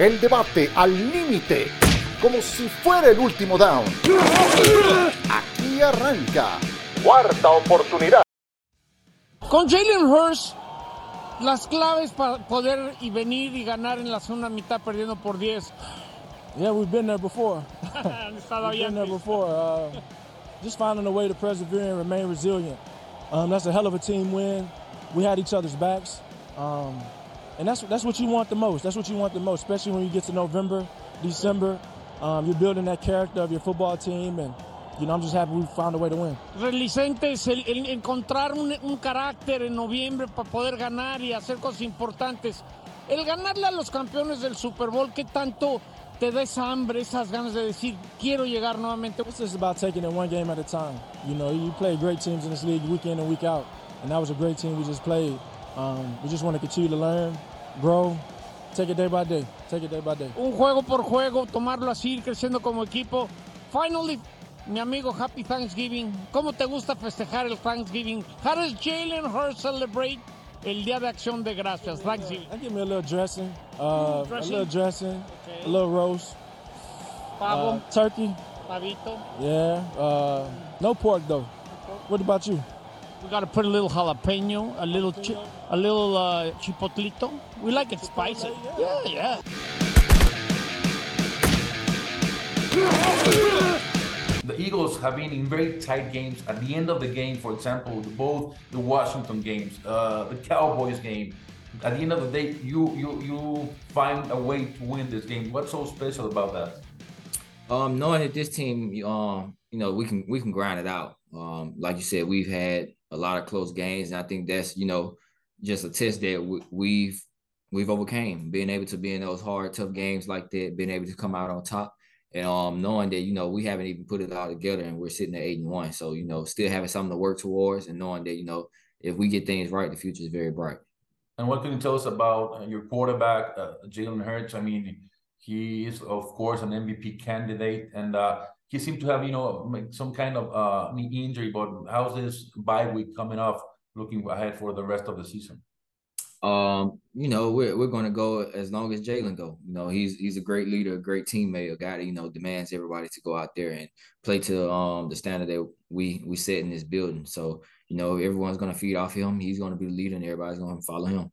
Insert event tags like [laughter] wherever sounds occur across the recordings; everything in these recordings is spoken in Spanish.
El debate al límite, como si fuera el último down. Aquí arranca. Cuarta oportunidad. Con Jalen Hurst, las claves para poder y venir y ganar en la segunda mitad perdiendo por 10. Yeah, we've been there before. [laughs] We've been bien. there before. Uh, just finding a way to persevere and remain resilient. Um, that's a hell of a team win. We had each other's backs, um, and that's that's what you want the most. That's what you want the most, especially when you get to November, December. Um, you're building that character of your football team, and you know I'm just happy we found a way to win. Relicentes, el, el encontrar un, un carácter en noviembre para poder ganar y hacer cosas importantes. El ganarle a los campeones del Super Bowl, ¿qué tanto te da esa hambre, esas ganas de decir, quiero llegar nuevamente? It's just about taking it one game at a time. You know, you play great teams in this league week in and week out, and that was a great team we just played. Um, we just want to continue to learn, grow, take it day by day, take it day by day. Un juego por juego, tomarlo así, ir creciendo como equipo. Finally, mi amigo, Happy Thanksgiving. ¿Cómo te gusta festejar el Thanksgiving? How does Jalen Hurts celebrate el Día de Acción de Gracias, Thanksgiving? I give me a little dressing, uh, Dressing? a little dressing, Okay. a little roast, Pavo, uh, turkey. pavito. Yeah, uh, no pork though. What about you? We gotta put a little jalapeno, a little chi- a little uh, chipotlito. We like it spicy. Yeah, yeah. The Eagles have been in very tight games. At the end of the game, for example, both the Washington games, uh, the Cowboys game. At the end of the day, you you you find a way to win this game. What's so special about that? Um, knowing that this team, um, you know, we can we can grind it out. Um, like you said, we've had a lot of close games, and I think that's you know just a test that we, we've we've overcame, being able to be in those hard, tough games like that, being able to come out on top, and um, knowing that you know we haven't even put it all together, and we're sitting at eight and one, so you know, still having something to work towards, and knowing that you know if we get things right, the future is very bright. And what can you tell us about uh, your quarterback, uh, Jalen Hurts? I mean, he is of course an MVP candidate, and uh, he seemed to have you know some kind of uh, knee injury. But how's this bye week coming off? Looking ahead for the rest of the season. Um, you know, we're we're gonna go as long as Jalen go. You know, he's he's a great leader, a great teammate, a guy that you know demands everybody to go out there and play to um the standard that we we set in this building. So you know, everyone's gonna feed off him. He's gonna be the leader, and everybody's gonna follow him.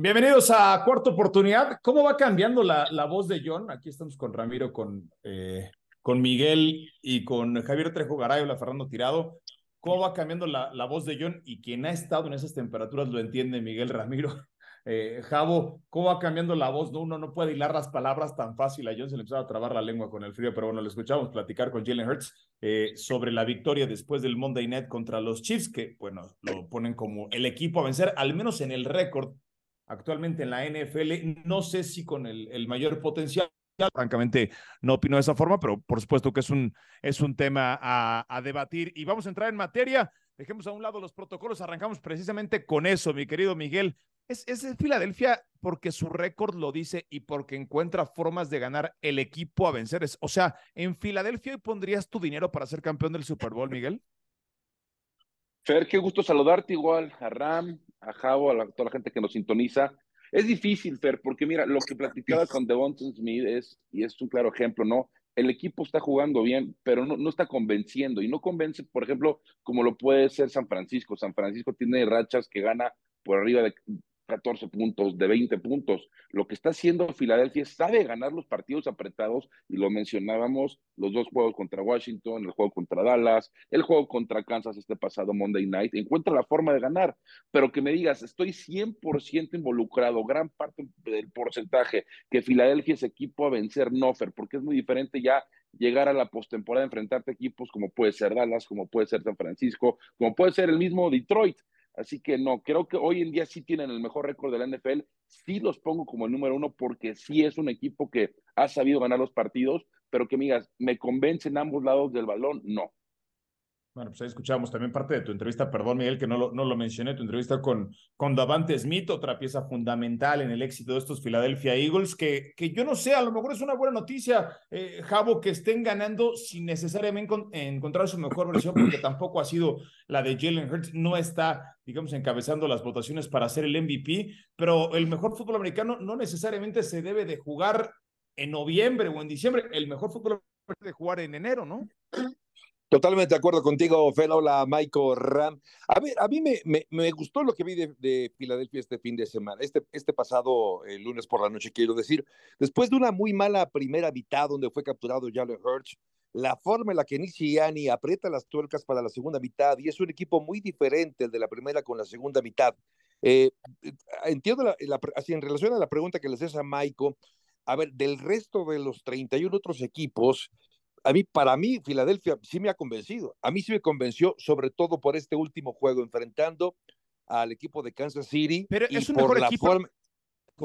Bienvenidos a Cuarta Oportunidad. ¿Cómo va cambiando la, la voz de John? Aquí estamos con Ramiro, con, eh, con Miguel y con Javier Trejo Garay, la Fernando Tirado. ¿Cómo va cambiando la, la voz de John? Y quien ha estado en esas temperaturas lo entiende, Miguel Ramiro. [laughs] Eh, Javo, ¿cómo va cambiando la voz? No, uno no puede hilar las palabras tan fácil. A John se le empezaba a trabar la lengua con el frío, pero bueno, le escuchamos platicar con Jalen Hurts eh, sobre la victoria después del Monday Night contra los Chiefs, que, bueno, lo ponen como el equipo a vencer, al menos en el récord actualmente en la NFL. No sé si con el, mayor potencial. Francamente, no opino de esa forma, pero por supuesto que es un, es un tema a, debatir. Y vamos a entrar en materia. Dejemos a un lado los protocolos. Arrancamos precisamente con eso, mi querido Miguel. Es, es Filadelfia porque su récord lo dice y porque encuentra formas de ganar el equipo a vencer. O sea, en Filadelfia pondrías tu dinero para ser campeón del Super Bowl, Miguel. Fer, qué gusto saludarte igual, a Ram, a Javo, a la- toda la gente que nos sintoniza. Es difícil, Fer, porque mira, lo que platicaba con Devonta Smith es, y es un claro ejemplo, ¿no? El equipo está jugando bien, pero no, no está convenciendo, y no convence, por ejemplo, como lo puede ser San Francisco. San Francisco tiene rachas que gana por arriba de 14 puntos, de 20 puntos. Lo que está haciendo Filadelfia es sabe ganar los partidos apretados, y lo mencionábamos, los dos juegos contra Washington, el juego contra Dallas, el juego contra Kansas este pasado Monday Night, encuentra la forma de ganar, pero que me digas, estoy 100% involucrado, gran parte del porcentaje, que Filadelfia es equipo a vencer, no, Fer, porque es muy diferente ya llegar a la postemporada, enfrentarte a equipos como puede ser Dallas, como puede ser San Francisco, como puede ser el mismo Detroit. Así que no, creo que hoy en día sí tienen el mejor récord de la NFL. Sí los pongo como el número uno porque sí es un equipo que ha sabido ganar los partidos, pero que me digas, ¿me convence en ambos lados del balón? No. Bueno, pues ahí escuchamos también parte de tu entrevista, perdón Miguel que no lo, no lo mencioné, tu entrevista con, con Davante Smith, otra pieza fundamental en el éxito de estos Philadelphia Eagles, que, que yo no sé, a lo mejor es una buena noticia, eh, Javo, que estén ganando sin necesariamente encontrar su mejor versión, porque tampoco ha sido la de Jalen Hurts, no está, digamos, encabezando las votaciones para ser el MVP, pero el mejor fútbol americano no necesariamente se debe de jugar en noviembre o en diciembre, el mejor fútbol de jugar en enero, ¿no? Totalmente de acuerdo contigo, Fel. Hola, Michael Ram. A ver, a mí me, me, gustó lo que vi de, Filadelfia este fin de semana, este, este pasado el lunes por la noche, quiero decir. Después de una muy mala primera mitad donde fue capturado Jalen Hurts, la forma en la que Nick Sirianni aprieta las tuercas para la segunda mitad y es un equipo muy diferente el de la primera con la segunda mitad. Eh, entiendo, así en relación a la pregunta que les haces a Michael, a ver, del resto de los 31 otros equipos, a mí, para mí, Filadelfia sí me ha convencido. A mí sí me convenció, sobre todo por este último juego, enfrentando al equipo de Kansas City. Pero es un mejor equipo.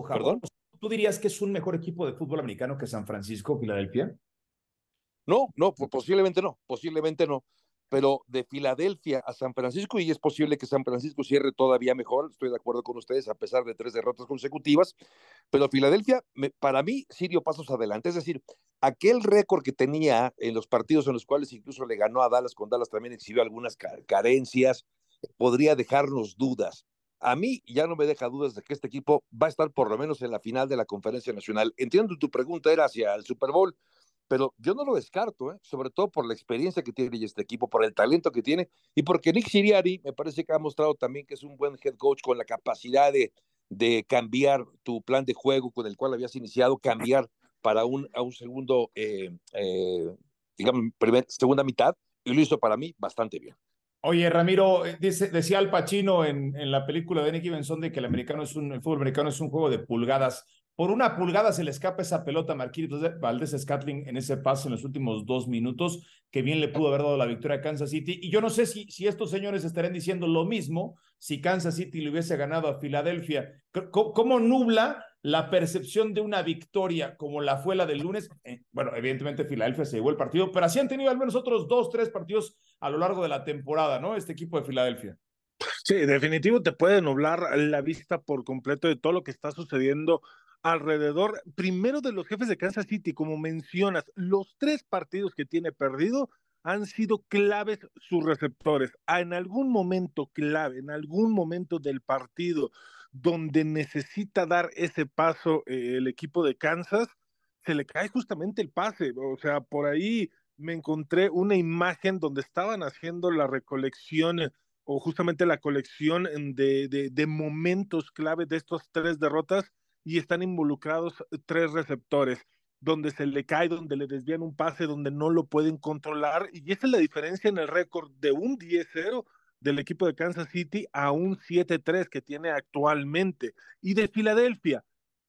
¿Perdón? ¿Tú dirías que es un mejor equipo de fútbol americano que San Francisco, Filadelfia? No, no, posiblemente no, posiblemente no pero de Filadelfia a San Francisco, y es posible que San Francisco cierre todavía mejor, estoy de acuerdo con ustedes, a pesar de tres derrotas consecutivas, pero Filadelfia, para mí, sí dio pasos adelante, es decir, aquel récord que tenía en los partidos en los cuales incluso le ganó a Dallas, con Dallas también exhibió algunas carencias, podría dejarnos dudas. A mí ya no me deja dudas de que este equipo va a estar por lo menos en la final de la conferencia nacional. Entiendo tu pregunta era hacia el Super Bowl pero yo no lo descarto, ¿eh? sobre todo por la experiencia que tiene este equipo, por el talento que tiene y porque Nick Siriari me parece que ha mostrado también que es un buen head coach con la capacidad de, de cambiar tu plan de juego con el cual habías iniciado, cambiar para un, a un segundo, eh, eh, digamos, segunda mitad, y lo hizo para mí bastante bien. Oye, Ramiro, dice, decía Al Pacino en, en, la película de Nicky Benson de que el americano es un, el fútbol americano es un juego de pulgadas. Por una pulgada se le escapa esa pelota a Marquinhos Valdés Scatling en ese paso en los últimos dos minutos, que bien le pudo haber dado la victoria a Kansas City. Y yo no sé si, estos señores estarían diciendo lo mismo si Kansas City le hubiese ganado a Filadelfia. ¿Cómo, nubla la percepción de una victoria como la fue la del lunes? Eh, bueno, evidentemente Filadelfia se llevó el partido, pero así han tenido al menos otros dos, tres partidos a lo largo de la temporada, ¿no? Este equipo de Filadelfia. Sí, definitivo te puede nublar la vista por completo de todo lo que está sucediendo alrededor, primero de los jefes de Kansas City, como mencionas, los tres partidos que tiene perdido han sido claves sus receptores. Ah, en algún momento clave, en algún momento del partido donde necesita dar ese paso eh, el equipo de Kansas, se le cae justamente el pase. O sea, por ahí me encontré una imagen donde estaban haciendo la recolección o justamente la colección de, de, de momentos clave de estas tres derrotas y están involucrados eh, tres receptores, donde se le cae, donde le desvían un pase, donde no lo pueden controlar. Y esa es la diferencia en el récord de un 10-0 del equipo de Kansas City a un 7-3 que tiene actualmente. Y de Filadelfia,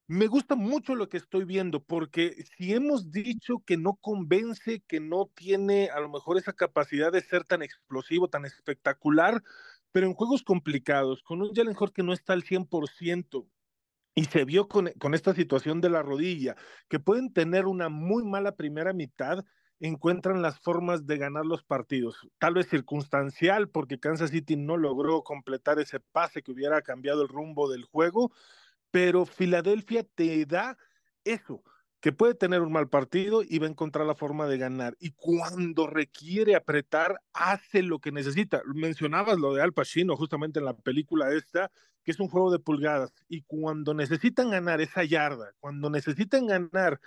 me gusta mucho lo que estoy viendo, porque si hemos dicho que no convence, que no tiene a lo mejor esa capacidad de ser tan explosivo, tan espectacular, pero en juegos complicados, con un Jalen Hurts que no está al 100%, y se vio con, con, esta situación de la rodilla, que pueden tener una muy mala primera mitad, encuentran las formas de ganar los partidos. Tal vez circunstancial, porque Kansas City no logró completar ese pase que hubiera cambiado el rumbo del juego, pero Filadelfia te da eso, que puede tener un mal partido y va a encontrar la forma de ganar. Y cuando requiere apretar, hace lo que necesita. Mencionabas lo de Al Pacino justamente en la película esta, que es un juego de pulgadas. Y cuando necesitan ganar esa yarda, cuando necesitan ganar,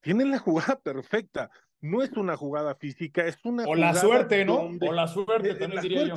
tienen la jugada [laughs] perfecta. No es una jugada física, es una o la suerte, ¿no? o la suerte, también diría Yo.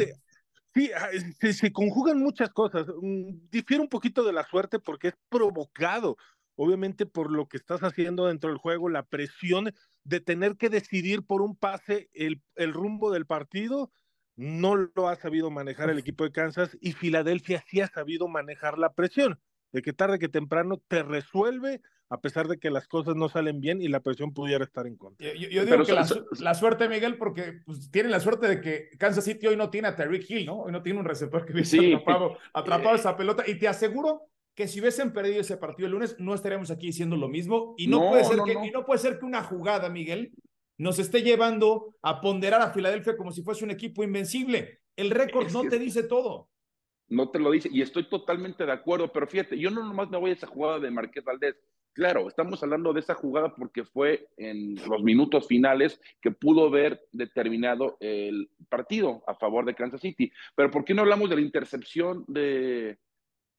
Sí, ah, se, se, conjugan muchas cosas. Mm, difiere un poquito de la suerte porque es provocado obviamente por lo que estás haciendo dentro del juego, la presión de tener que decidir por un pase el, el rumbo del partido, no lo ha sabido manejar el equipo de Kansas y Filadelfia sí ha sabido manejar la presión, de que tarde que temprano te resuelve a pesar de que las cosas no salen bien y la presión pudiera estar en contra. Yo, digo que la, suerte, Miguel, porque pues, tiene la suerte de que Kansas City hoy no tiene a Terry Hill, ¿no? Hoy no tiene un receptor que hubiese atrapado, atrapado esa pelota. Y te aseguro que si hubiesen perdido ese partido el lunes, no estaríamos aquí diciendo lo mismo. Y no, puede, ser que, Y no puede ser que una jugada, Miguel, nos esté llevando a ponderar a Filadelfia como si fuese un equipo invencible. El récord no te dice todo. No te lo dice, y estoy totalmente de acuerdo, pero fíjate, yo no nomás me voy a esa jugada de Marqués Valdés. Claro, estamos hablando de esa jugada porque fue en los minutos finales que pudo haber determinado el partido a favor de Kansas City. Pero ¿por qué no hablamos de la intercepción de,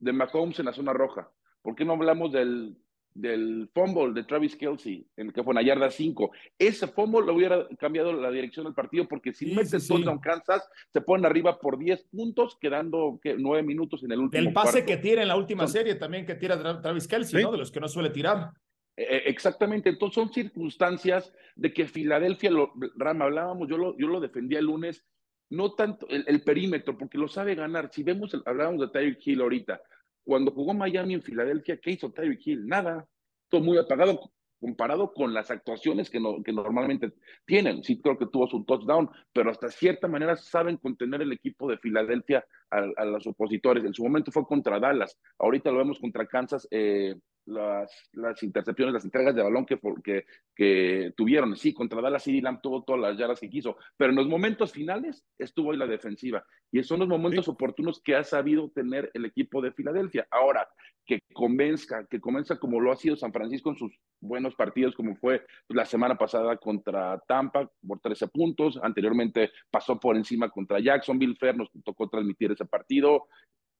de Mahomes en la zona roja? ¿Por qué no hablamos del del fumble de Travis Kelsey, en el que fue una yarda 5. Ese fumble lo hubiera cambiado la dirección del partido porque si sí, meten sí, Kansas, se ponen arriba por 10 puntos, quedando ¿qué? 9 minutos en el último El pase cuarto. que tira en la última serie también que tira Travis Kelsey, ¿no? De los que no suele tirar. Eh, exactamente, entonces son circunstancias de que Filadelfia, lo, Rama, hablábamos, yo lo, yo lo defendía el lunes, no tanto el, el, perímetro, porque lo sabe ganar. Si vemos, el, hablábamos de Tyreek Hill ahorita, cuando jugó Miami en Filadelfia, ¿qué hizo Tyreek Hill? Nada. Todo muy apagado comparado con las actuaciones que, no, que normalmente tienen. Sí creo que tuvo su touchdown, pero hasta cierta manera saben contener el equipo de Filadelfia a, a los opositores. En su momento fue contra Dallas, ahorita lo vemos contra Kansas. Eh, las, las intercepciones, las entregas de balón que, que, que tuvieron. Sí, contra Dallas CD Lamb tuvo todas las yardas que quiso, pero en los momentos finales estuvo ahí la defensiva. Y son los momentos sí. oportunos que ha sabido tener el equipo de Filadelfia. Ahora, que convenzca, que convenza como lo ha sido San Francisco en sus buenos partidos, como fue la semana pasada contra Tampa por 13 puntos, anteriormente pasó por encima contra Jacksonville, Fer nos tocó transmitir ese partido,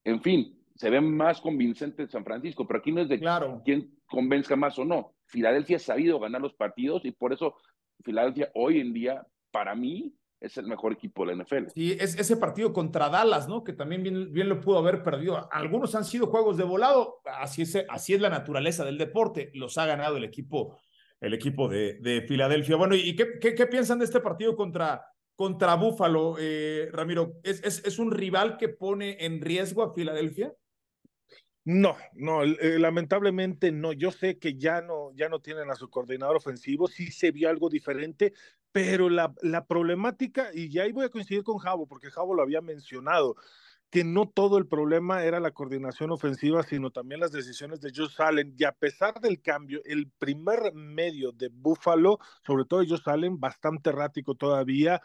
en fin, se ve más convincente en San Francisco, pero aquí no es de claro. quién convenzca más o no. Filadelfia ha sabido ganar los partidos y por eso Filadelfia hoy en día, para mí, es el mejor equipo de la NFL. Sí, es ese partido contra Dallas, ¿no? Que también bien, bien lo pudo haber perdido. Algunos han sido juegos de volado, así es, así es la naturaleza del deporte, los ha ganado el equipo, el equipo de, de Filadelfia. Bueno, ¿y qué, qué, qué, piensan de este partido contra, contra Búfalo, eh, Ramiro? ¿Es, ¿Es, es, un rival que pone en riesgo a Filadelfia? No, no, eh, lamentablemente no. Yo sé que ya no, ya no tienen a su coordinador ofensivo, sí se vio algo diferente, pero la, la problemática, y ya ahí voy a coincidir con Javo, porque Javo lo había mencionado, que no todo el problema era la coordinación ofensiva, sino también las decisiones de Josh Allen. Y a pesar del cambio, el primer medio de Buffalo, sobre todo Josh Allen, bastante errático todavía,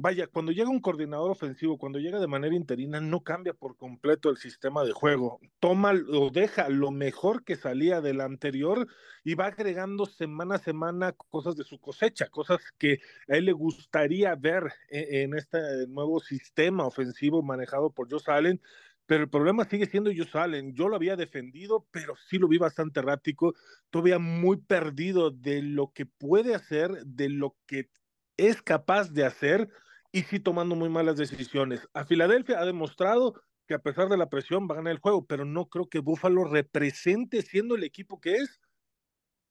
vaya, cuando llega un coordinador ofensivo, cuando llega de manera interina, no cambia por completo el sistema de juego. Toma o deja lo mejor que salía del anterior y va agregando semana a semana cosas de su cosecha, cosas que a él le gustaría ver en, en este nuevo sistema ofensivo manejado por Josh Allen. Pero el problema sigue siendo Josh Allen. Yo lo había defendido, pero sí lo vi bastante errático, todavía muy perdido de lo que puede hacer, de lo que es capaz de hacer y sí tomando muy malas decisiones. A Filadelfia ha demostrado que a pesar de la presión va a ganar el juego, pero no creo que Buffalo represente, siendo el equipo que es,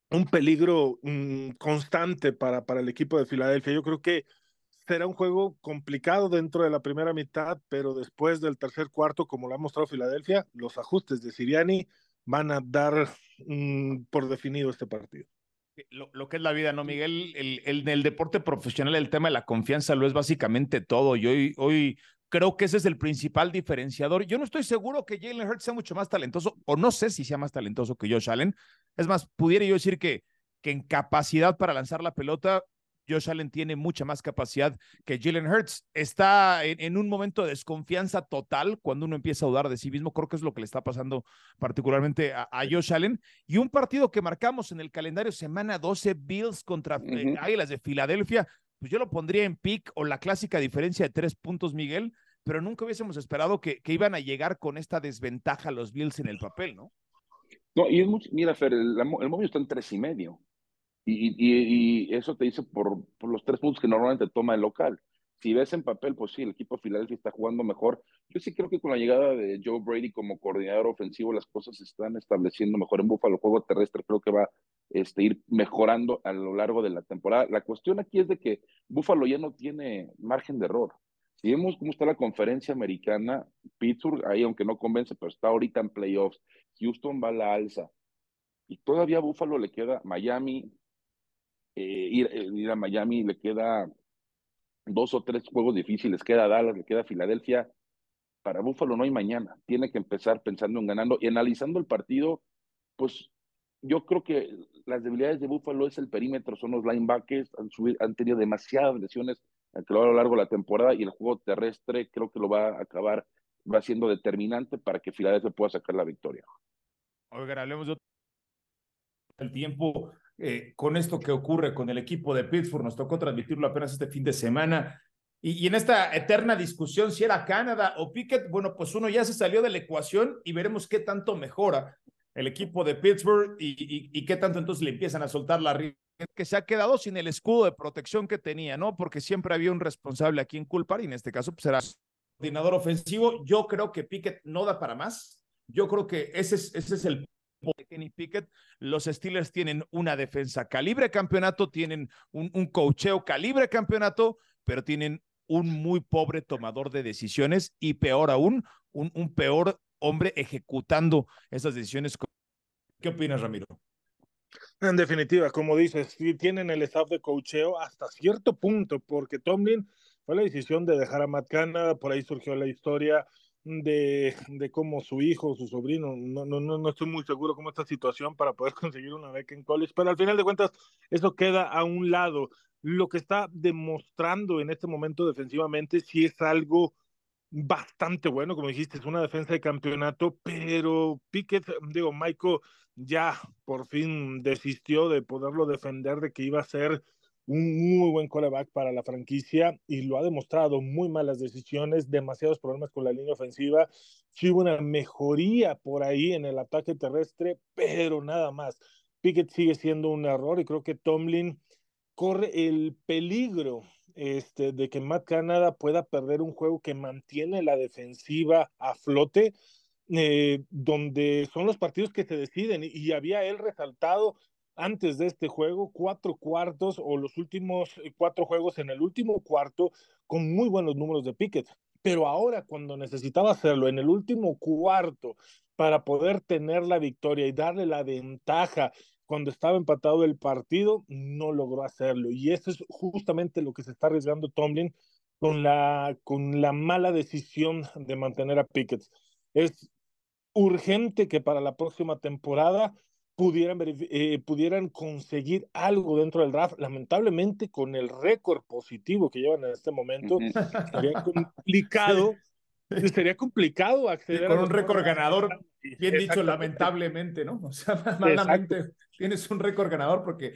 un peligro mmm, constante para, para el equipo de Filadelfia. Yo creo que será un juego complicado dentro de la primera mitad, pero después del tercer cuarto, como lo ha mostrado Filadelfia, los ajustes de Siriani van a dar mmm, por definido este partido lo, lo, que es la vida, ¿no, Miguel? El, el, el, el, deporte profesional, el tema de la confianza lo es básicamente todo. Y hoy, hoy creo que ese es el principal diferenciador. Yo no estoy seguro que Jalen Hurts sea mucho más talentoso, o no sé si sea más talentoso que Josh Allen. Es más, pudiera yo decir que, que en capacidad para lanzar la pelota, Josh Allen tiene mucha más capacidad que Jalen Hurts. Está en, en, un momento de desconfianza total cuando uno empieza a dudar de sí mismo. Creo que es lo que le está pasando particularmente a, a Josh Allen. Y un partido que marcamos en el calendario semana 12, Bills contra uh -huh. eh, Águilas de Filadelfia, pues yo lo pondría en pick o la clásica diferencia de tres puntos, Miguel, pero nunca hubiésemos esperado que, que iban a llegar con esta desventaja los Bills en el papel, ¿no? No, y es mucho, mira, Fer, el, el móvil está en tres y medio. Y, y, eso te dice por, por, los tres puntos que normalmente toma el local. Si ves en papel, pues sí, el equipo de Filadelfia está jugando mejor. Yo sí creo que con la llegada de Joe Brady como coordinador ofensivo, las cosas se están estableciendo mejor en Buffalo. El juego terrestre creo que va este, ir mejorando a lo largo de la temporada. La cuestión aquí es de que Buffalo ya no tiene margen de error. Si vemos cómo está la conferencia americana, Pittsburgh, ahí aunque no convence, pero está ahorita en playoffs. Houston va a la alza. Y todavía a Buffalo le queda Miami, eh, ir, ir, a Miami le queda dos o tres juegos difíciles, queda Dallas, le queda Filadelfia. Para Búfalo no hay mañana, tiene que empezar pensando en ganando y analizando el partido, pues yo creo que las debilidades de Buffalo es el perímetro, son los linebackers, han, han tenido demasiadas lesiones a lo largo de la temporada y el juego terrestre creo que lo va a acabar, va siendo determinante para que Filadelfia pueda sacar la victoria. Oigan, hablemos de el tiempo eh, con esto que ocurre con el equipo de Pittsburgh. Nos tocó transmitirlo apenas este fin de semana. Y, en esta eterna discusión si era Canadá o Pickett, bueno, pues uno ya se salió de la ecuación y veremos qué tanto mejora el equipo de Pittsburgh y, y, qué tanto entonces le empiezan a soltar la que se ha quedado sin el escudo de protección que tenía, ¿no? Porque siempre había un responsable a quien culpar y en este caso pues, será coordinador ofensivo. Yo creo que Pickett no da para más. Yo creo que ese es, ese es el de Kenny Pickett. Los Steelers tienen una defensa calibre campeonato, tienen un, un cocheo calibre campeonato, pero tienen un muy pobre tomador de decisiones y peor aún, un, peor hombre ejecutando esas decisiones. ¿Qué opinas, Ramiro? En definitiva, como dices, sí tienen el staff de cocheo hasta cierto punto, porque Tomlin fue la decisión de dejar a Matt Canada, por ahí surgió la historia de, de cómo su hijo, su sobrino, no, no, no estoy muy seguro cómo esta situación para poder [laughs] conseguir una beca en college, pero al final de cuentas eso queda a un lado. Lo que está demostrando en este momento defensivamente sí es algo bastante bueno, como dijiste, es una defensa de campeonato, pero Pickett, digo, Michael ya por fin desistió de poderlo defender, de que iba a ser un muy buen coreback para la franquicia y lo ha demostrado, muy malas decisiones, demasiados problemas con la línea ofensiva, sí hubo una mejoría por ahí en el ataque terrestre, pero nada más. Pickett sigue siendo un error y creo que Tomlin corre el peligro este, de que Matt Canada pueda perder un juego que mantiene la defensiva a flote, eh, donde son los partidos que se deciden. Y había él resaltado antes de este juego cuatro cuartos o los últimos eh, cuatro juegos en el último cuarto con muy buenos números de Pickett. Pero ahora cuando necesitaba hacerlo en el último cuarto para poder tener la victoria y darle la ventaja cuando estaba empatado el partido, no logró hacerlo. Y eso es justamente lo que se está arriesgando Tomlin con la, con la mala decisión de mantener a Pickett. Es urgente que para la próxima temporada pudieran, eh, pudieran conseguir algo dentro del draft. Lamentablemente, con el récord positivo que llevan en este momento, sería [laughs] complicado. Sería complicado acceder con un récord ganador, [laughs] bien dicho, lamentablemente, ¿no? O sea, [laughs] malamente tienes un récord ganador porque,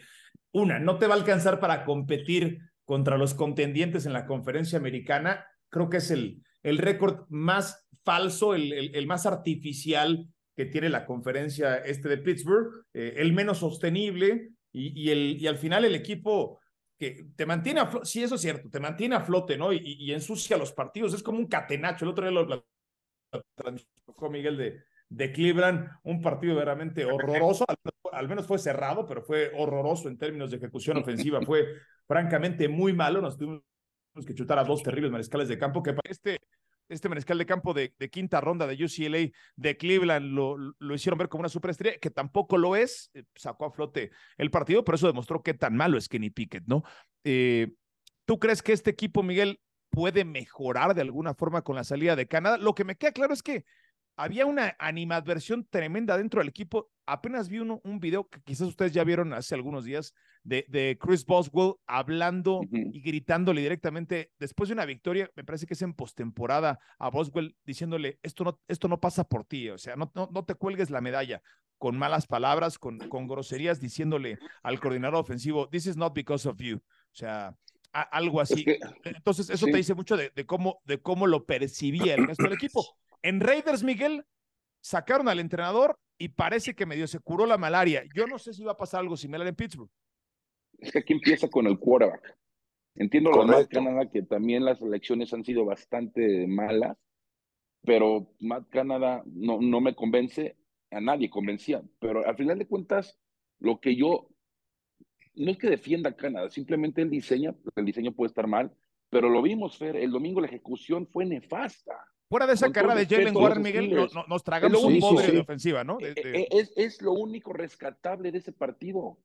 una, no te va a alcanzar para competir contra los contendientes en la conferencia americana. Creo que es el, el récord más falso, el, el, más artificial que tiene la conferencia este de Pittsburgh, eh, el menos sostenible y, y, el, y al final el equipo que te mantiene a flote, sí, eso es cierto, te mantiene a flote, ¿no? Y, y, ensucia los partidos, es como un catenacho. El otro día lo, lo Miguel de, de Cleveland, un partido verdaderamente horroroso, al, menos fue cerrado, pero fue horroroso en términos de ejecución ofensiva, fue francamente muy malo, nos tuvimos que chutar a dos terribles mariscales de campo, que para este, este mariscal de campo de, quinta ronda de UCLA de Cleveland lo, lo, hicieron ver como una superestrella, que tampoco lo es, eh, sacó a flote el partido, pero eso demostró qué tan malo es Kenny Pickett, ¿no? Eh, ¿Tú crees que este equipo, Miguel, puede mejorar de alguna forma con la salida de Canadá? Lo que me queda claro es que había una animadversión tremenda dentro del equipo. Apenas vi uno, un video que quizás ustedes ya vieron hace algunos días de, de Chris Boswell hablando y gritándole directamente después de una victoria, me parece que es en postemporada, a Boswell diciéndole, esto no, esto no pasa por ti, o sea, no, no, no te cuelgues la medalla con malas palabras, con, con groserías, diciéndole al coordinador ofensivo, this is not because of you. O sea, a, algo así. Es que, Entonces, eso sí. te dice mucho de, de, cómo, de cómo lo percibía el resto del equipo. En Raiders, Miguel, sacaron al entrenador y parece que medio se curó la malaria. Yo no sé si va a pasar algo similar en Pittsburgh. Es que aquí empieza con el quarterback. Entiendo lo de Canadá, que también las elecciones han sido bastante malas, pero Matt Canada no, no me convence, a nadie convencía, pero al final de cuentas, lo que yo, no es que defienda a Canadá, simplemente el diseño, el diseño puede estar mal, pero lo vimos, Fer, el domingo la ejecución fue nefasta. Fuera de esa carrera de Jalen Warren, Miguel, no, no, nos tragamos un pobre sí, sí. de ofensiva, ¿no? De, de... Es, es, lo único rescatable de ese partido,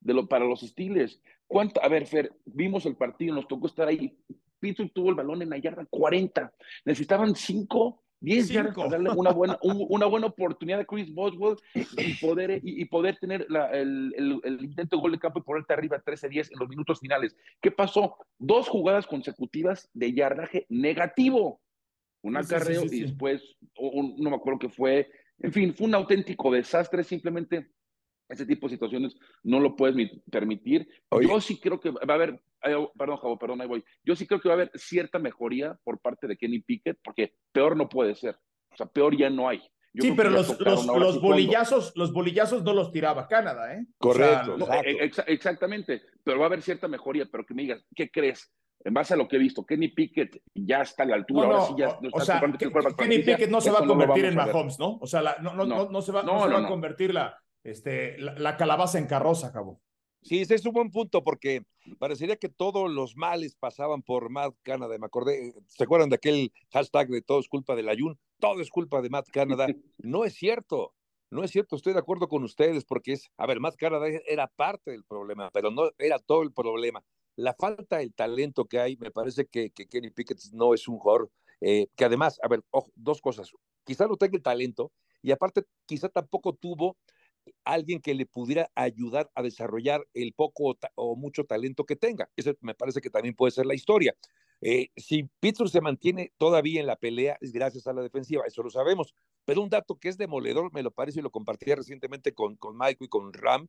de lo, para los Steelers. ¿Cuánto? A ver, Fer, vimos el partido, nos tocó estar ahí. Pittsburgh tuvo el balón en la yarda 40. Necesitaban cinco 10 yardas para darle una buena, una buena oportunidad a Chris Boswell y poder, y, poder tener el, el, intento de gol de campo y ponerte arriba 13-10 en los minutos finales. ¿Qué pasó? Dos jugadas consecutivas de yardaje negativo. Un acarreo y después, no me acuerdo qué fue. En fin, fue un auténtico desastre. Simplemente ese tipo de situaciones no lo puedes permitir. Yo sí creo que va a haber, perdón, Javo, perdón, ahí voy. Yo sí creo que va a haber cierta mejoría por parte de Kenny Pickett, porque peor no puede ser. O sea, peor ya no hay. Sí, pero los, los, bolillazos, los bolillazos no los tiraba Canadá, ¿eh? Correcto. E, exactamente, pero va a haber cierta mejoría, pero que me digas, ¿qué crees? En base a lo que he visto, Kenny Pickett ya está a la altura. Ahora sí ya o sea, Kenny Pickett no se va a convertir en Mahomes, ¿no? O sea, no, no, no, no, se va, no, se va a convertir la, este, la, calabaza en carroza, acabó. Sí, ese es un buen punto porque parecería que todos los males pasaban por Matt Canada. Me acordé, ¿se acuerdan de aquel hashtag de todo es culpa del Ayun? Todo es culpa de Matt Canada. [laughs] No es cierto, no es cierto, estoy de acuerdo con ustedes porque es, a ver, Matt Canada era parte del problema, pero no era todo el problema. La falta del talento que hay, me parece que, Kenny Pickett no es un jugador eh, que además, a ver, dos cosas, quizá no tenga el talento y aparte quizá tampoco tuvo alguien que le pudiera ayudar a desarrollar el poco o, mucho talento que tenga. Eso me parece que también puede ser la historia. Eh, si Pittsburgh se mantiene todavía en la pelea es gracias a la defensiva, eso lo sabemos. Pero un dato que es demoledor, me lo parece y lo compartí recientemente con, con Mike y con Ram,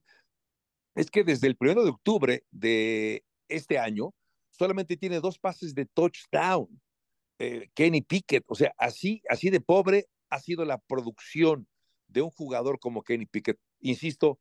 es que desde el primero de octubre de este año solamente tiene dos pases de touchdown. Eh, Kenny Pickett, o sea, así, así de pobre ha sido la producción de un jugador como Kenny Pickett. Insisto,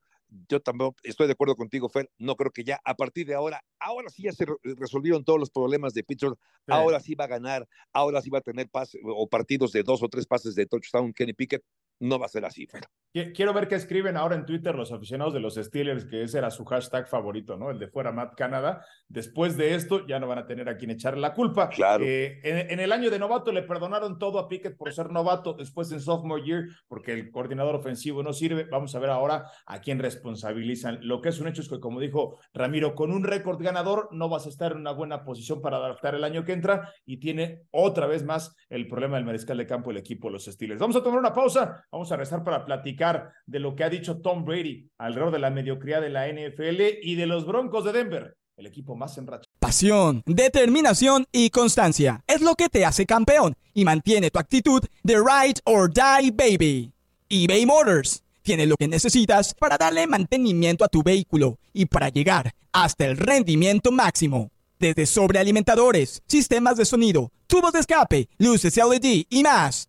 yo también estoy de acuerdo contigo, Fer. No creo que ya a partir de ahora, ahora sí ya se resolvieron todos los problemas de Pittsburgh. Ahora sí va a ganar, ahora sí va a tener pases o partidos de dos o tres pases de touchdown Kenny Pickett no va a ser así, pero. Quiero ver qué escriben ahora en Twitter los aficionados de los Steelers, que ese era su hashtag favorito, ¿no? El de fuera Matt Canada. Después de esto, ya no van a tener a quien echar la culpa. Claro. Eh, en, el año de novato le perdonaron todo a Pickett por ser novato. Después en sophomore year, porque el coordinador ofensivo no sirve. Vamos a ver ahora a quién responsabilizan. Lo que es un hecho es que, como dijo Ramiro, con un récord ganador no vas a estar en una buena posición para adaptar el año que entra y tiene otra vez más el problema del mariscal de campo el equipo de los Steelers. Vamos a tomar una pausa. Vamos a regresar para platicar de lo que ha dicho Tom Brady alrededor de la mediocridad de la NFL y de los Broncos de Denver, el equipo más enrachado. Pasión, determinación y constancia es lo que te hace campeón y mantiene tu actitud de ride or die baby. eBay Motors tiene lo que necesitas para darle mantenimiento a tu vehículo y para llegar hasta el rendimiento máximo. Desde sobrealimentadores, sistemas de sonido, tubos de escape, luces LED y más.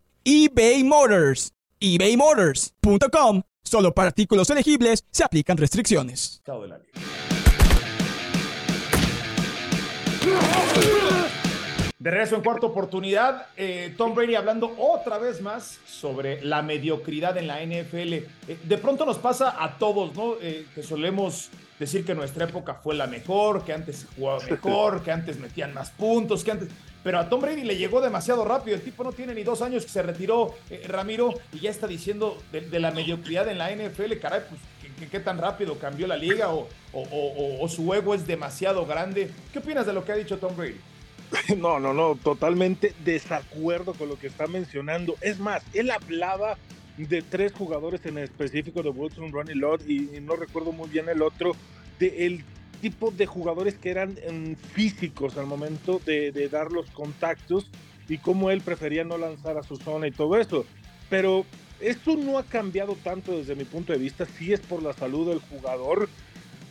eBay Motors. ebaymotors.com. Solo para artículos elegibles se aplican restricciones. De regreso en cuarta oportunidad, eh, Tom Brady hablando otra vez más sobre la mediocridad en la NFL. Eh, de pronto nos pasa a todos, ¿no? Eh, que solemos decir que nuestra época fue la mejor, que antes se jugaba mejor, que antes metían más puntos, que antes pero a Tom Brady le llegó demasiado rápido. El tipo no tiene ni dos años que se retiró, eh, Ramiro, y ya está diciendo de, la mediocridad en la NFL. Caray, pues, ¿qué, tan rápido cambió la liga o, su ego es demasiado grande? ¿Qué opinas de lo que ha dicho Tom Brady? [laughs] No, no, no, totalmente desacuerdo con lo que está mencionando. Es más, él hablaba de tres jugadores en específico de Wilson, Ronnie Lott y, no recuerdo muy bien el otro, de el tipo de jugadores que eran mm, físicos al momento de, dar los contactos y cómo él prefería no lanzar a su zona y todo eso. Pero esto no ha cambiado tanto desde mi punto de vista, si es por la salud del jugador,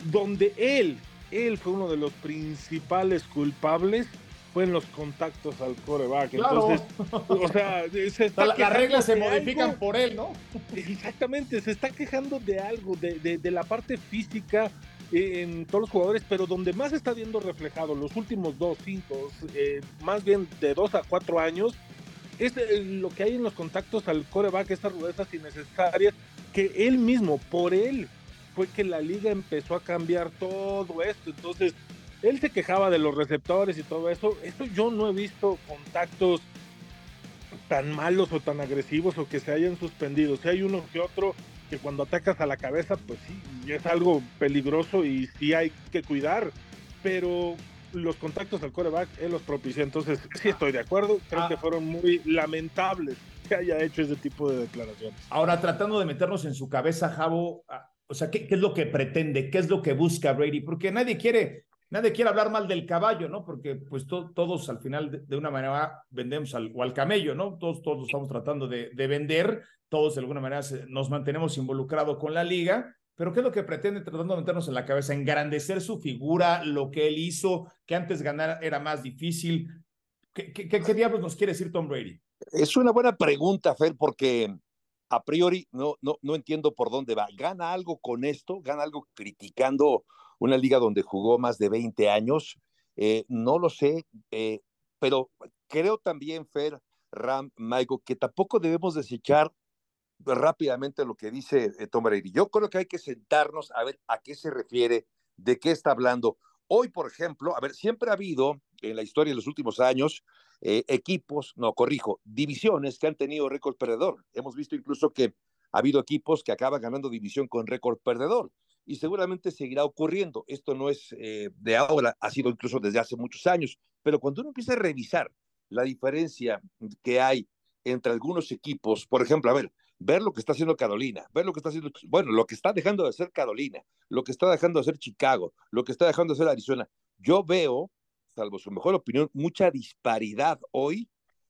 donde él, él fue uno de los principales culpables fue en los contactos al coreback. Entonces, o sea, [laughs] las reglas se modifican por él, ¿no? Exactamente, se está quejando de algo, de, de, de la parte física en todos los jugadores, pero donde más está viendo reflejado los últimos dos, cinco, eh, más bien de dos a cuatro años, es eh, lo que hay en los contactos al coreback, estas rudezas innecesarias, que él mismo, por él, fue que la liga empezó a cambiar todo esto. Entonces, él se quejaba de los receptores y todo eso. Esto yo no he visto contactos tan malos o tan agresivos o que se hayan suspendido. Si hay uno que otro que cuando atacas a la cabeza, pues sí, es algo peligroso y sí hay que cuidar. Pero los contactos al coreback él los propició. Entonces, sí estoy de acuerdo. Creo que fueron muy lamentables que haya hecho ese tipo de declaraciones. Ahora, tratando de meternos en su cabeza, Javo, o sea, ¿qué, ¿qué, es lo que pretende? ¿Qué es lo que busca Brady? Porque nadie quiere, nadie quiere hablar mal del caballo, ¿no? Porque pues todos al final de, una manera vendemos al, o al camello, ¿no? Todos, todos estamos tratando de, de vender, todos de alguna manera nos mantenemos involucrados con la liga, pero ¿qué es lo que pretende tratando de meternos en la cabeza? Engrandecer su figura, lo que él hizo, que antes ganar era más difícil. ¿Qué, qué, qué diablos nos quiere decir Tom Brady? Es una buena pregunta, Fer, porque a priori no, no, no entiendo por dónde va. ¿Gana algo con esto? ¿Gana algo criticando una liga donde jugó más de 20 años? Eh, no lo sé, eh, pero creo también, Fer, Ram, Michael, que tampoco debemos desechar rápidamente lo que dice eh, Tom Brady. Yo creo que hay que sentarnos a ver a qué se refiere, de qué está hablando. Hoy, por ejemplo, a ver, siempre ha habido en la historia de los últimos años eh, equipos, no, corrijo, divisiones que han tenido récord perdedor. Hemos visto incluso que ha habido equipos que acaban ganando división con récord perdedor y seguramente seguirá ocurriendo. Esto no es eh, de ahora, ha sido incluso desde hace muchos años, pero cuando uno empieza a revisar la diferencia que hay entre algunos equipos, por ejemplo, a ver, ver lo que está haciendo Carolina, ver lo que está haciendo, bueno, lo que está dejando de hacer Carolina, lo que está dejando de hacer Chicago, lo que está dejando de hacer Arizona. Yo veo, salvo su mejor opinión, mucha disparidad hoy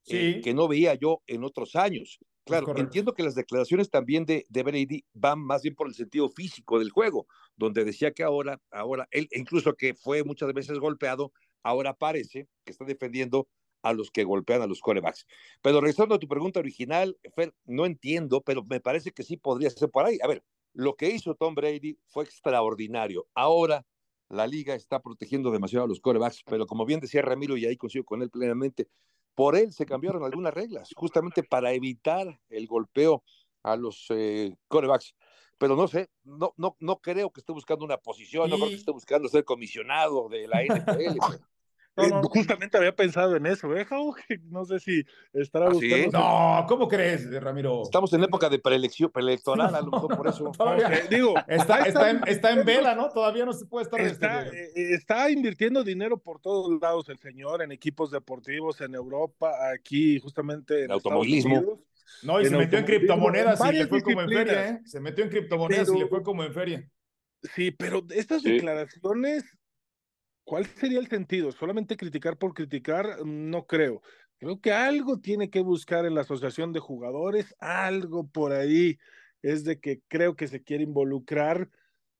eh, que no veía yo en otros años. Claro, entiendo que las declaraciones también de, de Brady van más bien por el sentido físico del juego, donde decía que ahora, ahora, él incluso que fue muchas veces golpeado, ahora parece que está defendiendo a los que golpean a los corebacks. Pero regresando a tu pregunta original, Fer, no entiendo, pero me parece que sí podría ser por ahí. A ver, lo que hizo Tom Brady fue extraordinario. Ahora la liga está protegiendo demasiado a los corebacks, pero como bien decía Ramiro, y ahí consigo con él plenamente, por él se cambiaron algunas reglas, justamente para evitar el golpeo a los eh, corebacks. Pero no sé, no, no, no creo que esté buscando una posición, no creo que esté buscando ser comisionado de la NFL. [laughs] Eh, justamente había pensado en eso, ¿eh, [laughs] No sé si estará ¿Ah, buscando. No, ¿cómo crees, Ramiro? Estamos en época de preelección, preelectoral, [laughs] a lo mejor por eso. [laughs] digo, está, está, en, está, en, vela, ¿no? Todavía no se puede estar. Está, este, eh, está invirtiendo dinero por todos lados el señor, en equipos deportivos, en Europa, aquí, justamente en automovilismo. No, y se metió en criptomonedas y le fue como en feria, ¿eh? Se metió en criptomonedas y le fue como en feria. Sí, pero estas declaraciones ¿Cuál sería el sentido? ¿Solamente criticar por criticar? No creo. Creo que algo tiene que buscar en la asociación de jugadores, algo por ahí es de que creo que se quiere involucrar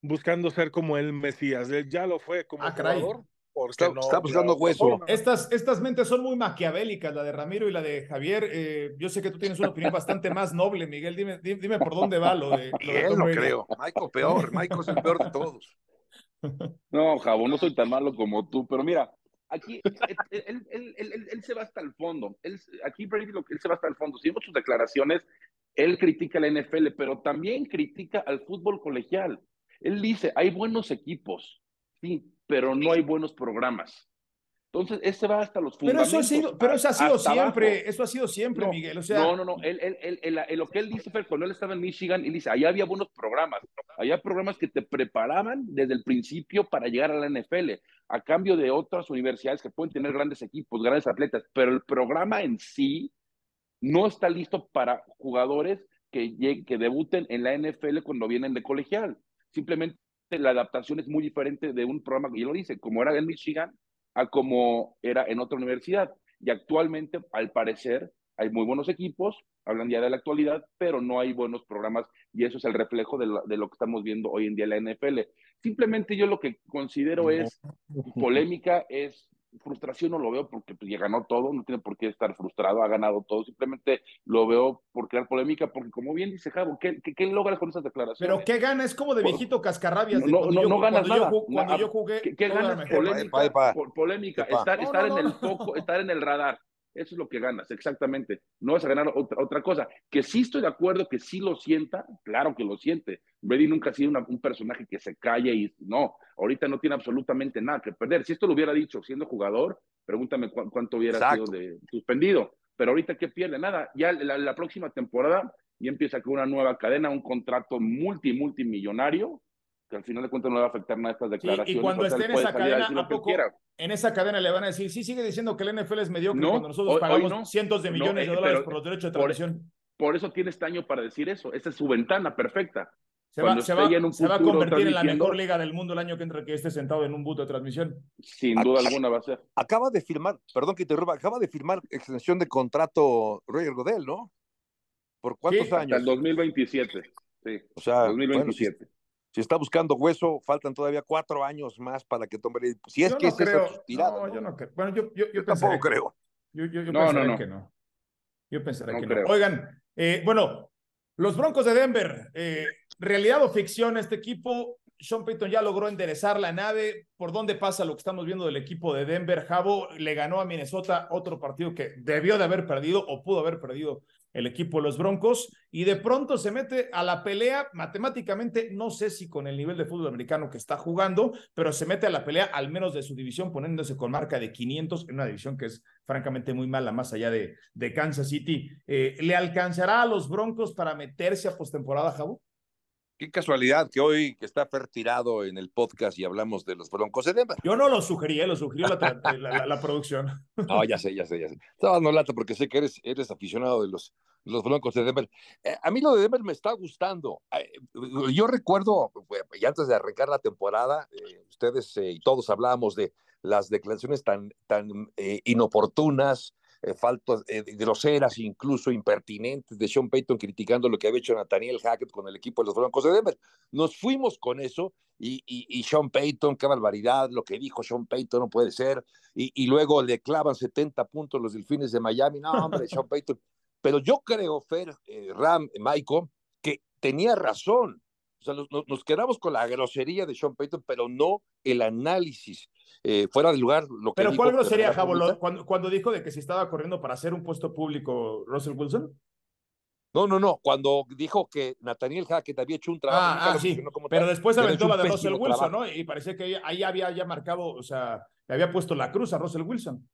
buscando ser como el Mesías. Él ya lo fue como ah, jugador. Está, no, está, buscando hueso. Estas, estas mentes son muy maquiavélicas, la de Ramiro y la de Javier. Eh, yo sé que tú tienes una opinión bastante más noble, Miguel. Dime, dime, por dónde va lo de. Lo no creo. Michael peor. Michael es el peor de todos. [laughs] No, Jabo, no soy tan malo como tú, pero mira, aquí él, él, se va hasta el fondo. Él, aquí Brady lo que él se va hasta el fondo. Si vemos sus declaraciones, él critica a la NFL, pero también critica al fútbol colegial. Él dice, hay buenos equipos, sí, pero no hay buenos programas. Entonces, ese va hasta los fundamentos. Pero eso ha sido, pero eso ha sido siempre, eso ha sido siempre, Miguel. O sea... No, no, no. lo que él dice, cuando él estaba en Michigan, él dice, allá había buenos programas. Había programas que te preparaban desde el principio para llegar a la NFL, a cambio de otras universidades que pueden tener grandes equipos, grandes atletas, pero el programa en sí no está listo para jugadores que, que debuten en la NFL cuando vienen de colegial. Simplemente la adaptación es muy diferente de un programa, y él lo dice, como era en Michigan, a como era en otra universidad. Y actualmente, al parecer, hay muy buenos equipos, hablan ya de la actualidad, pero no hay buenos programas y eso es el reflejo de, de lo que estamos viendo hoy en día en la NFL. Simplemente yo lo que considero es [laughs] polémica, es frustración no lo veo porque pues, ya ganó todo, no tiene por qué estar frustrado, ha ganado todo, simplemente lo veo por crear polémica, porque como bien dice Javo, ¿qué, qué, logra con esas declaraciones? Pero ¿qué gana? Es como de viejito cascarrabias. No, no, no, ganas nada. Yo, cuando yo jugué... ¿Qué, gana? Polémica, polémica estar, estar en el foco, estar en el radar. Eso es lo que ganas, exactamente. No vas a ganar otra, otra cosa. Que sí estoy de acuerdo, que sí lo sienta, claro que lo siente. Brady nunca ha sido un personaje que se calle y no, ahorita no tiene absolutamente nada que perder. Si esto lo hubiera dicho siendo jugador, pregúntame cuánto hubiera sido de suspendido. Pero ahorita, ¿qué pierde? Nada. Ya la, la próxima temporada ya empieza con una nueva cadena, un contrato multi, multimillonario que al final de cuentas no le va a afectar nada estas declaraciones. Y, cuando esté en esa cadena, ¿a poco en esa cadena le van a decir, sí, sigue diciendo que el NFL es mediocre cuando nosotros pagamos cientos de millones de eh, dólares por los derechos de transmisión? Por, eso tiene este año para decir eso. Esa es su ventana perfecta. Se va, se, va, a convertir en la mejor liga del mundo el año que entra que esté sentado en un buto de transmisión. Sin duda alguna va a ser. Acaba de firmar, perdón que te roba, acaba de firmar extensión de contrato Roger Godel, ¿no? ¿Por cuántos años? Hasta el 2027. Sí, o sea, 2027 si está buscando hueso, faltan todavía cuatro años más para que tome. Si es que es creo, esa No, yo no creo. Bueno, yo, yo, yo, tampoco creo. Yo, yo, yo no, no, que no. Yo pensaré que no. Oigan, eh, bueno, los Broncos de Denver, eh, realidad o ficción, este equipo, Sean Payton ya logró enderezar la nave. ¿Por dónde pasa lo que estamos viendo del equipo de Denver? Jabo le ganó a Minnesota otro partido que debió de haber perdido o pudo haber perdido el equipo de los Broncos, y de pronto se mete a la pelea matemáticamente, no sé si con el nivel de fútbol americano que está jugando, pero se mete a la pelea al menos de su división, poniéndose con marca de 500 en una división que es francamente muy mala, más allá de, de Kansas City. Eh, ¿Le alcanzará a los Broncos para meterse a postemporada, Jabo? Qué casualidad que hoy que está Fer tirado en el podcast y hablamos de los Broncos de Denver. Yo no lo sugerí, ¿eh? lo sugirió la, producción. No, [laughs] ya sé, ya sé, ya sé. Estaba dando lata porque sé que eres, eres aficionado de los, los Broncos de Denver. Eh, a mí lo de Denver me está gustando. Eh, yo recuerdo, y antes de arrancar la temporada, ustedes y todos hablábamos de las declaraciones tan, tan inoportunas, eh, faltas eh, groseras, incluso impertinentes de Sean Payton criticando lo que había hecho Nathaniel Hackett con el equipo de los Broncos de Denver. Nos fuimos con eso y, y, Sean Payton, qué barbaridad, lo que dijo Sean Payton no puede ser. Y, y luego le clavan 70 puntos los delfines de Miami. No, hombre, Sean Payton. Pero yo creo, Fer, eh, Ram, Michael, que tenía razón. O sea, nos, nos, quedamos con la grosería de Sean Payton, pero no el análisis eh, fuera de lugar. Lo ¿Pero cuál grosería, Jabo? Cuando, cuando dijo de que se estaba corriendo para hacer un puesto público Russell Wilson? No, no, no. Cuando dijo que Nathaniel Hackett había hecho un trabajo. Ah, ah sí. Pero después aventó la de Russell Wilson, ¿no? Y parece que ahí había ya marcado, o sea, le había puesto la cruz a Russell Wilson.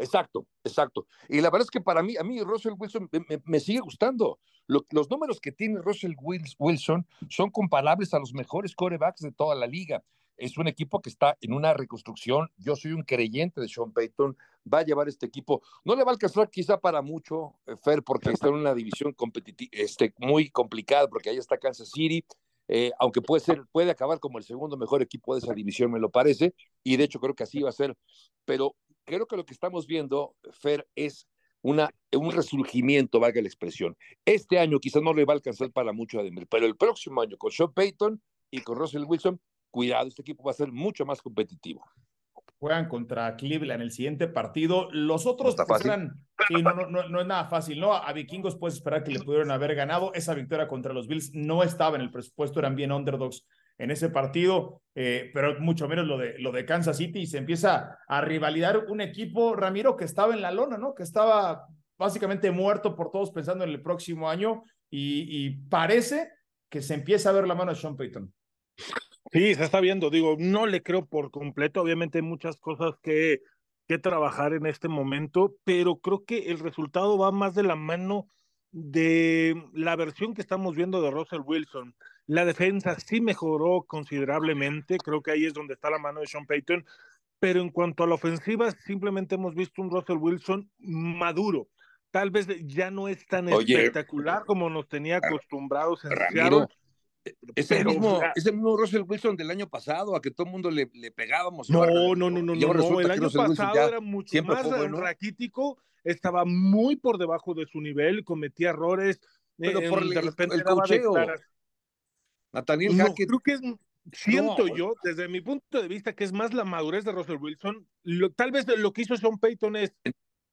Exacto, exacto. Y la verdad es que para mí, a mí Russell Wilson me, sigue gustando. los números que tiene Russell Wilson son comparables a los mejores corebacks de toda la liga es un equipo que está en una reconstrucción. Yo soy un creyente de Sean Payton. Va a llevar este equipo. No le va a alcanzar quizá para mucho, eh, Fer, porque está en una división este, muy complicada, porque ahí está Kansas City. Eh, aunque puede ser, puede acabar como el segundo mejor equipo de esa división, me lo parece, y de hecho creo que así va a ser. Pero creo que lo que estamos viendo, Fer, es una, un resurgimiento, valga la expresión. Este año quizás no le va a alcanzar para mucho a Denver, pero el próximo año con Sean Payton y con Russell Wilson cuidado, este equipo va a ser mucho más competitivo. Juegan contra Cleveland el siguiente partido. Los otros no, no, no, no, es nada fácil, ¿no? A Vikingos puedes esperar que le pudieron haber ganado. Esa victoria contra los Bills no estaba en el presupuesto, eran bien underdogs en ese partido, eh, pero mucho menos lo de, lo de Kansas City y se empieza a rivalidar un equipo, Ramiro, que estaba en la lona, ¿no? Que estaba básicamente muerto por todos pensando en el próximo año y, y parece que se empieza a ver la mano de Sean Payton. Sí, se está viendo. Digo, no le creo por completo. Obviamente hay muchas cosas que, que trabajar en este momento, pero creo que el resultado va más de la mano de la versión que estamos viendo de Russell Wilson. La defensa sí mejoró considerablemente, creo que ahí es donde está la mano de Sean Payton, pero en cuanto a la ofensiva, simplemente hemos visto un Russell Wilson maduro. Tal vez ya no es tan espectacular como nos tenía acostumbrados en Seattle, es el, mismo, es el mismo Russell Wilson del año pasado, a que todo el mundo le, le pegábamos. No, no, no, no, no, el año pasado era mucho más raquítico, estaba muy por debajo de su nivel, cometía errores. Pero por el, de repente el, cocheo. Nathaniel no, Creo que es, siento yo, desde mi punto de vista, que es más la madurez de Russell Wilson. Lo, tal vez lo que hizo Sean Payton es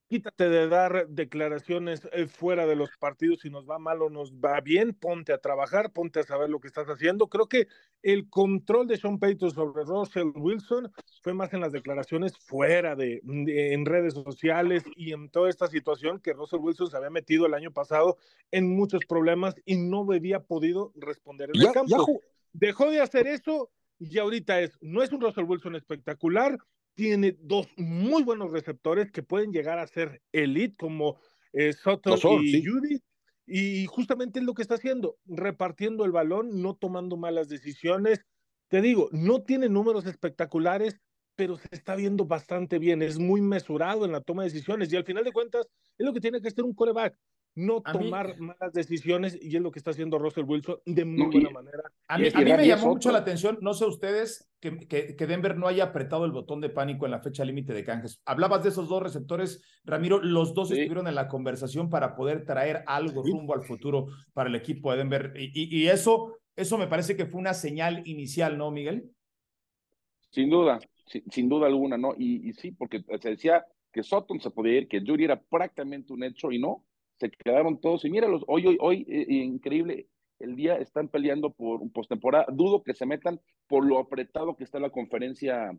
quítate de dar declaraciones eh, fuera de los partidos si nos va mal o nos va bien, ponte a trabajar, ponte a saber lo que estás haciendo. Creo que el control de Sean Payton sobre Russell Wilson fue más en las declaraciones fuera de, en redes sociales y en toda esta situación que Russell Wilson se había metido el año pasado en muchos problemas y no había podido responder en el campo. Dejó de hacer eso y ahorita es, no es un Russell Wilson espectacular, tiene dos muy buenos receptores que pueden llegar a ser elite, como eh, Soto y Judy. Y justamente es lo que está haciendo, repartiendo el balón, no tomando malas decisiones. Te digo, no tiene números espectaculares, pero se está viendo bastante bien. Es muy mesurado en la toma de decisiones. Y al final de cuentas, es lo que tiene que hacer un coreback no tomar malas decisiones y es lo que está haciendo Russell Wilson de muy buena manera. A mí, me llamó mucho la atención, no sé ustedes, que, que, Denver no haya apretado el botón de pánico en la fecha límite de canjes. Hablabas de esos dos receptores, Ramiro, los dos estuvieron en la conversación para poder traer algo rumbo al futuro para el equipo de Denver y, y, eso, eso me parece que fue una señal inicial, ¿no, Miguel? Sin duda, sin, duda alguna, ¿no? Y, y sí, porque se decía que Sutton se podía ir, que Jury era prácticamente un hecho y no, se quedaron todos. Y míralos, hoy, hoy, hoy, eh, increíble, el día están peleando por un postemporada. Dudo que se metan por lo apretado que está la conferencia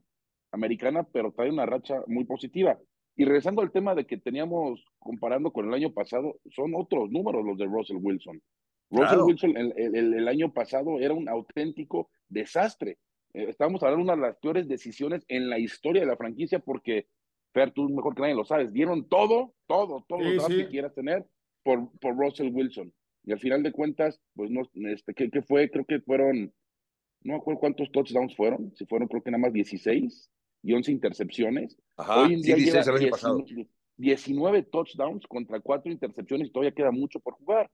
americana, pero trae una racha muy positiva. Y regresando al tema de que teníamos comparando con el año pasado, son otros números los de Russell Wilson. Russell Wilson el, el, año pasado era un auténtico desastre. Eh, estábamos hablando de una de las peores decisiones en la historia de la franquicia porque Fer, tú mejor que nadie lo sabes, dieron todo, todo, todo lo que quieras tener por, por Russell Wilson. Y al final de cuentas, pues no, este, ¿qué, ¿qué, fue? Creo que fueron, no me acuerdo cuántos touchdowns fueron, si fueron creo que nada más 16 y 11 intercepciones. Hoy en día sí, 16 el año 19, pasado. 19 touchdowns contra 4 intercepciones y todavía queda mucho por jugar.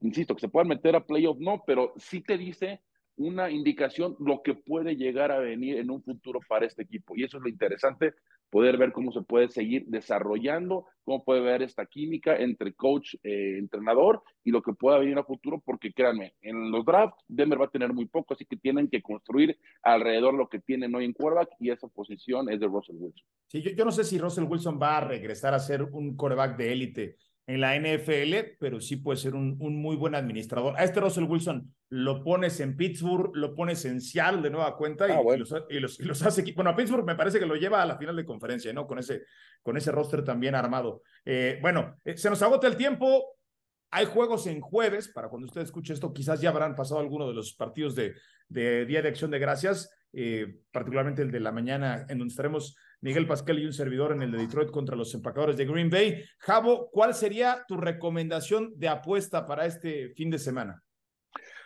Insisto, que se puedan meter a playoff, no, pero sí te dice una indicación lo que puede llegar a venir en un futuro para este equipo. Y eso es lo interesante, poder ver cómo se puede seguir desarrollando, cómo puede ver esta química entre coach, eh, entrenador y lo que pueda venir a futuro, porque créanme, en los drafts Denver va a tener muy poco, así que tienen que construir alrededor lo que tienen hoy en quarterback y esa posición es de Russell Wilson. Sí, yo, yo no sé si Russell Wilson va a regresar a ser un quarterback de élite en la NFL, pero sí puede ser un, un, muy buen administrador. A este Russell Wilson lo pones en Pittsburgh, lo pones en Seattle de nueva cuenta y, ah, los, y, los, y, los, hace. Bueno, a Pittsburgh me parece que lo lleva a la final de conferencia, ¿no? Con ese, con ese roster también armado. Eh, bueno, eh, se nos agota el tiempo. Hay juegos en jueves, para cuando usted escuche esto, quizás ya habrán pasado algunos de los partidos de, Día de Acción de Gracias, eh, particularmente el de la mañana, en donde estaremos Miguel Pascal y un servidor en el de Detroit contra los empacadores de Green Bay. Javo, ¿cuál sería tu recomendación de apuesta para este fin de semana?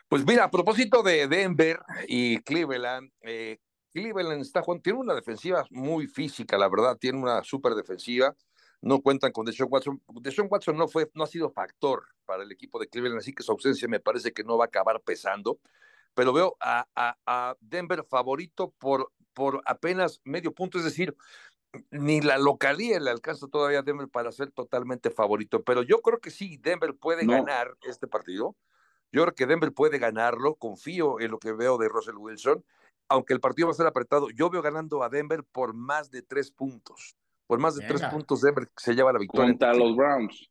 Pues mira, a propósito de Denver y Cleveland, eh, Cleveland está jugando, tiene una defensiva muy física, la verdad, tiene una súper defensiva. No cuentan con Deshaun Watson. Deshaun Watson no, fue, no ha sido factor para el equipo de Cleveland, así que su ausencia me parece que no va a acabar pesando. Pero veo a, a, a Denver favorito por por apenas medio punto, es decir, ni la localía le alcanza todavía a Denver para ser totalmente favorito, pero yo creo que sí, Denver puede ganar este partido. Yo creo que Denver puede ganarlo, confío en lo que veo de Russell Wilson, aunque el partido va a ser apretado, yo veo ganando a Denver por más de tres puntos. Por más de tres puntos, Denver se lleva la victoria. Contra los Browns.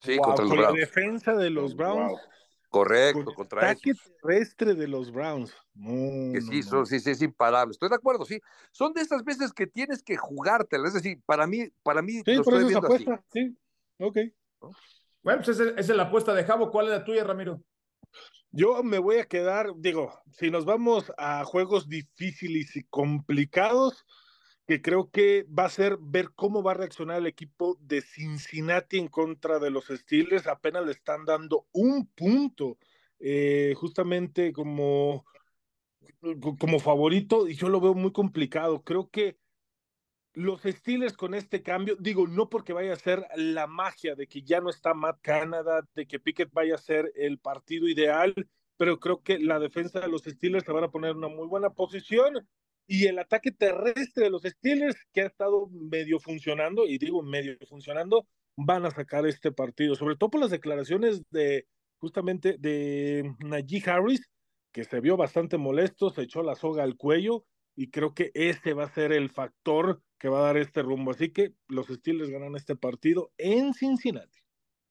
Sí, contra los Browns. La defensa de los Browns. Correcto, contra ataque terrestre de los Browns. que sí, sí, sí, es imparable. Estoy de acuerdo, sí. Son de esas veces que tienes que jugártela. Es decir, para mí, para mí. Sí, por eso es apuesta. Sí, ok. Bueno, pues esa, es la apuesta de Javo. ¿Cuál es la tuya, Ramiro? Yo me voy a quedar, digo, si nos vamos a juegos difíciles y complicados, que creo que va a ser ver cómo va a reaccionar el equipo de Cincinnati en contra de los Steelers. Apenas le están dando un punto eh, justamente como, como favorito y yo lo veo muy complicado. Creo que los Steelers con este cambio, digo, no porque vaya a ser la magia de que ya no está Matt Canada, de que Pickett vaya a ser el partido ideal, pero creo que la defensa de los Steelers se van a poner en una muy buena posición y el ataque terrestre de los Steelers, que ha estado medio funcionando, y digo medio funcionando, van a sacar este partido, sobre todo por las declaraciones de justamente de Najee Harris, que se vio bastante molesto, se echó la soga al cuello, y creo que ese va a ser el factor que va a dar este rumbo. Así que los Steelers ganan este partido en Cincinnati.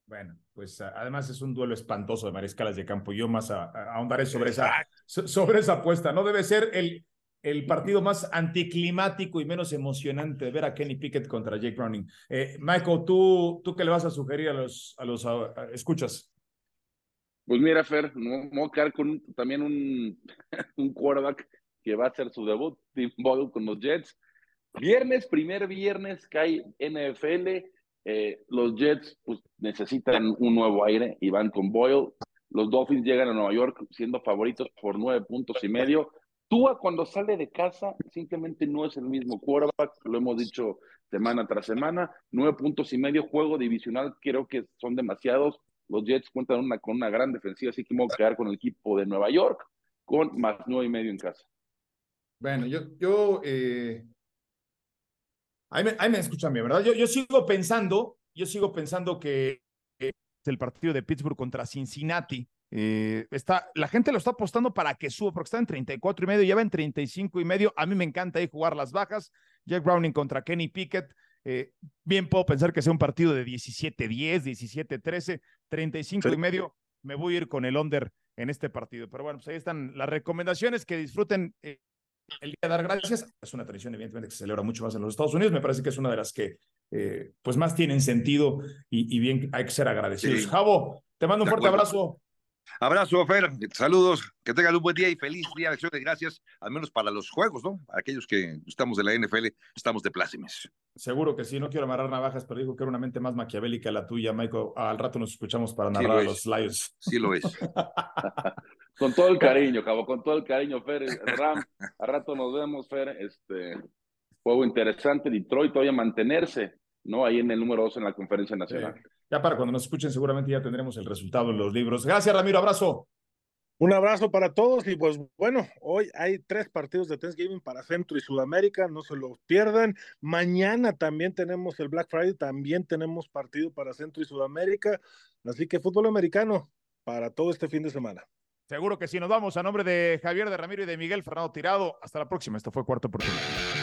Bueno, pues además es un duelo espantoso de mariscalas de campo. Yo más ahondaré sobre esa, sobre esa apuesta. No debe ser el, el partido más anticlimático y menos emocionante de ver a Kenny Pickett contra Jake Browning. Eh, Michael, ¿tú, ¿tú qué le vas a sugerir a los, a los escuchas? Pues mira, Fer, no, voy a quedar con también un, [laughs] un quarterback que va a hacer su debut, Tim Boyle con los Jets. Viernes, primer viernes que hay NFL, eh, los Jets pues, necesitan un nuevo aire y van con Boyle. Los Dolphins llegan a Nueva York siendo favoritos por nueve puntos y medio. Tua cuando sale de casa simplemente no es el mismo quarterback, lo hemos dicho semana tras semana, nueve puntos y medio juego divisional, creo que son demasiados. Los Jets cuentan con una gran defensiva, así que vamos a quedar con el equipo de Nueva York con más nueve y medio en casa. Bueno, yo, yo eh... ahí, me, ahí me escuchan bien, ¿verdad? Yo, yo sigo pensando, yo sigo pensando que es el partido de Pittsburgh contra Cincinnati eh, está, la gente lo está apostando para que suba, porque está en 34 y medio, lleva en 35 y medio. A mí me encanta ahí jugar las bajas. Jack Browning contra Kenny Pickett. Eh, bien puedo pensar que sea un partido de 17-10, 17-13, 35 y medio. Me voy a ir con el under en este partido. Pero bueno, pues ahí están las recomendaciones. Que disfruten eh, el día de dar gracias. Es una tradición, evidentemente, que se celebra mucho más en los Estados Unidos. Me parece que es una de las que pues más tienen sentido y, bien hay que ser agradecidos. Javo, te mando un fuerte abrazo. Abrazo, Fer. Saludos. Que tengan un buen día y feliz día de acción de gracias, al menos para los juegos, ¿no? Aquellos que estamos de la NFL, estamos de plácemes. Seguro que sí. No quiero amarrar navajas, pero digo que era una mente más maquiavélica la tuya, Michael. Al rato nos escuchamos para narrar a los Lions. Sí lo es. [laughs] con todo el cariño, Cabo, con todo el cariño, Fer. Ram, al rato nos vemos, Fer. Este juego interesante. Detroit todavía mantenerse, ¿no? Ahí en el número dos en la conferencia nacional. Ya para cuando nos escuchen, seguramente ya tendremos el resultado en los libros. Gracias, Ramiro. Abrazo. Un abrazo para todos y pues bueno, hoy hay tres partidos de Thanksgiving para Centro y Sudamérica, no se los pierdan. Mañana también tenemos el Black Friday, también tenemos partido para Centro y Sudamérica, así que fútbol americano para todo este fin de semana. Seguro que sí, nos vamos a nombre de Javier de Ramiro y de Miguel Fernando Tirado. Hasta la próxima, esto fue Cuarto Oportunidad.